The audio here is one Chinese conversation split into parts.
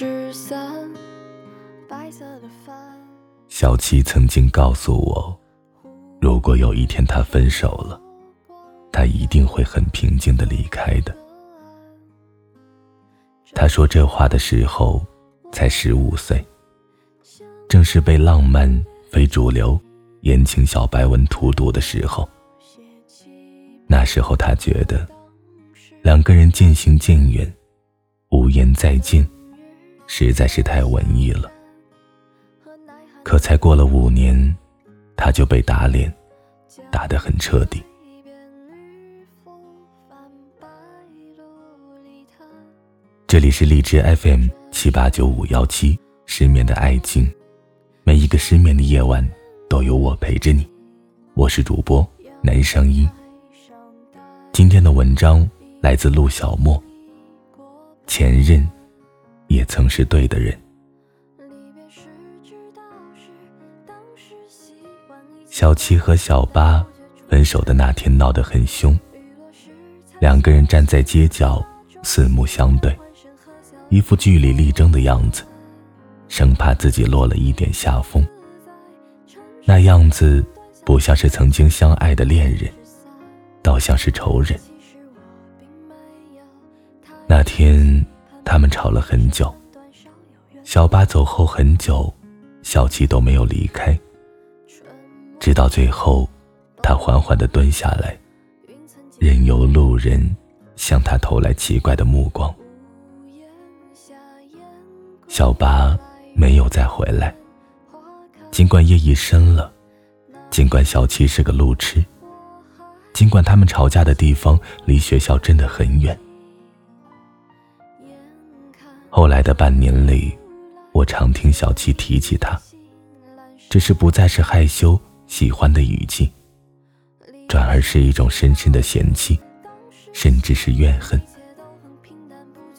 夏夜纸伞，白色的帆。小七曾经告诉我，如果有一天他分手了，他一定会很平静的离开的。他说这话的时候才十五岁，正是被浪漫非主流言情小白文荼毒的时候。那时候他觉得，两个人渐行渐远，无言再见，实在是太文艺了。可才过了五年，他就被打脸，打得很彻底。这里是荔枝 FM 七八九五幺七，失眠的爱情，每一个失眠的夜晚都有我陪着你。我是主播南声音。今天的文章来自陆小莫。前任，也曾是对的人。小七和小八分手的那天闹得很凶，两个人站在街角，四目相对。一副据理力争的样子，生怕自己落了一点下风。那样子不像是曾经相爱的恋人，倒像是仇人。那天他们吵了很久，小八走后很久，小七都没有离开。直到最后，他缓缓的蹲下来，任由路人向他投来奇怪的目光。小八没有再回来。尽管夜已深了，尽管小七是个路痴，尽管他们吵架的地方离学校真的很远。后来的半年里，我常听小七提起他，只是不再是害羞喜欢的语气，转而是一种深深的嫌弃，甚至是怨恨。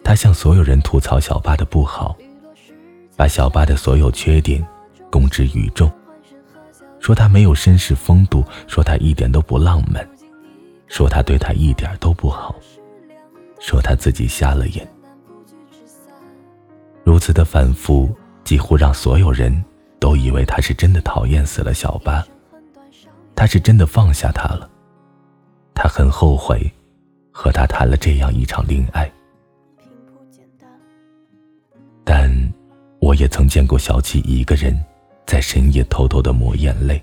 他向所有人吐槽小八的不好。把小八的所有缺点公之于众，说他没有绅士风度，说他一点都不浪漫，说他对他一点都不好，说他自己瞎了眼。如此的反复，几乎让所有人都以为他是真的讨厌死了小八，他是真的放下他了，他很后悔和他谈了这样一场恋爱，但。我也曾见过小七一个人在深夜偷偷的抹眼泪。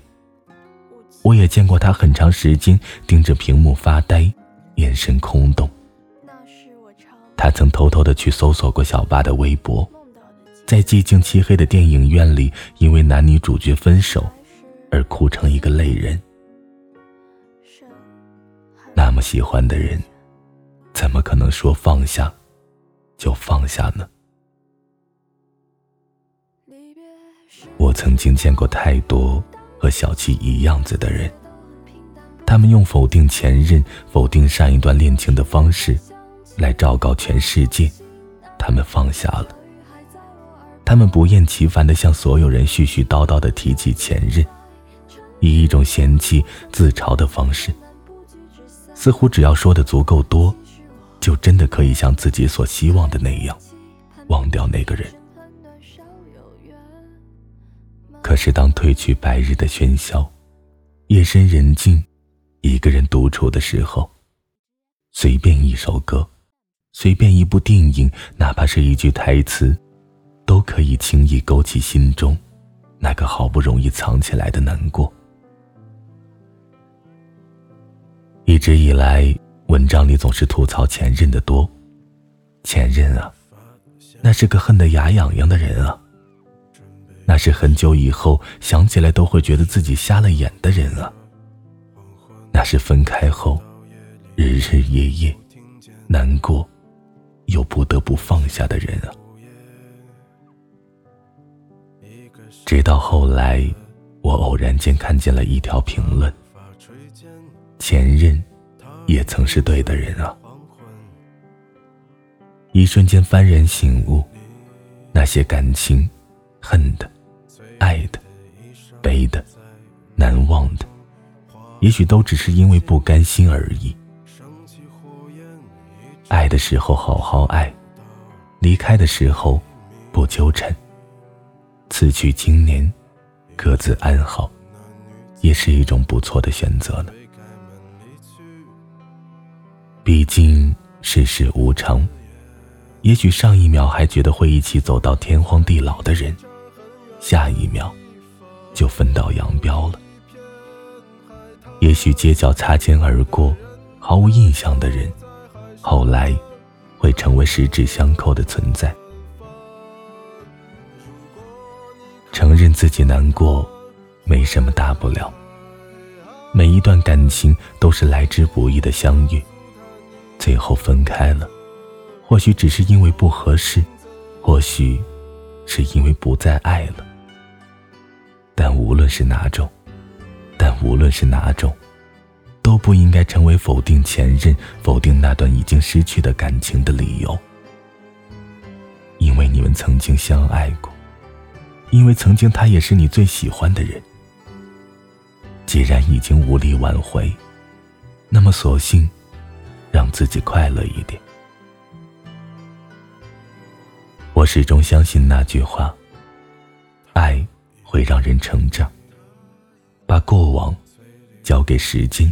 我也见过他很长时间盯着屏幕发呆，眼神空洞。他曾偷偷的去搜索过小八的微博，在寂静漆黑的电影院里，因为男女主角分手而哭成一个泪人。那么喜欢的人，怎么可能说放下就放下呢？我曾经见过太多和小七一样子的人，他们用否定前任、否定上一段恋情的方式，来昭告全世界，他们放下了。他们不厌其烦地向所有人絮絮叨叨地提起前任，以一种嫌弃、自嘲的方式，似乎只要说的足够多，就真的可以像自己所希望的那样，忘掉那个人。可是，当褪去白日的喧嚣，夜深人静，一个人独处的时候，随便一首歌，随便一部电影，哪怕是一句台词，都可以轻易勾起心中那个好不容易藏起来的难过。一直以来，文章里总是吐槽前任的多，前任啊，那是个恨得牙痒痒的人啊。那是很久以后想起来都会觉得自己瞎了眼的人啊。那是分开后，日日夜夜难过，又不得不放下的人啊。直到后来，我偶然间看见了一条评论：前任也曾是对的人啊。一瞬间幡然醒悟，那些感情，恨的。爱的、悲的、难忘的，也许都只是因为不甘心而已。爱的时候好好爱，离开的时候不纠缠，此去经年，各自安好，也是一种不错的选择呢。毕竟世事无常，也许上一秒还觉得会一起走到天荒地老的人，下一秒就分道扬镳了。也许街角擦肩而过、毫无印象的人，后来会成为十指相扣的存在。承认自己难过，没什么大不了。每一段感情都是来之不易的相遇，最后分开了，或许只是因为不合适，或许是因为不再爱了。但无论是哪种，但无论是哪种，都不应该成为否定前任、否定那段已经失去的感情的理由。因为你们曾经相爱过，因为曾经他也是你最喜欢的人。既然已经无力挽回，那么索性让自己快乐一点。我始终相信那句话：爱会让人成长。把过往交给时间，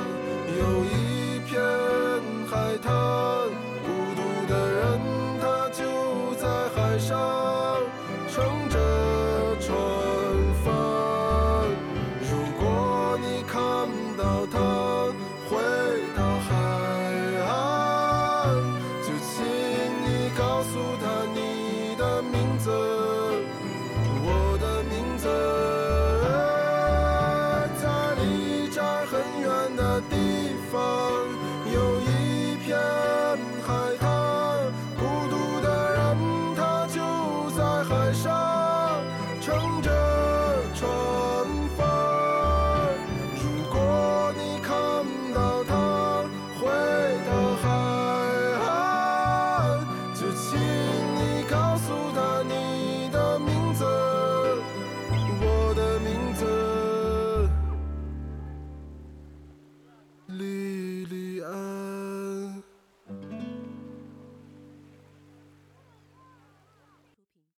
燃烧。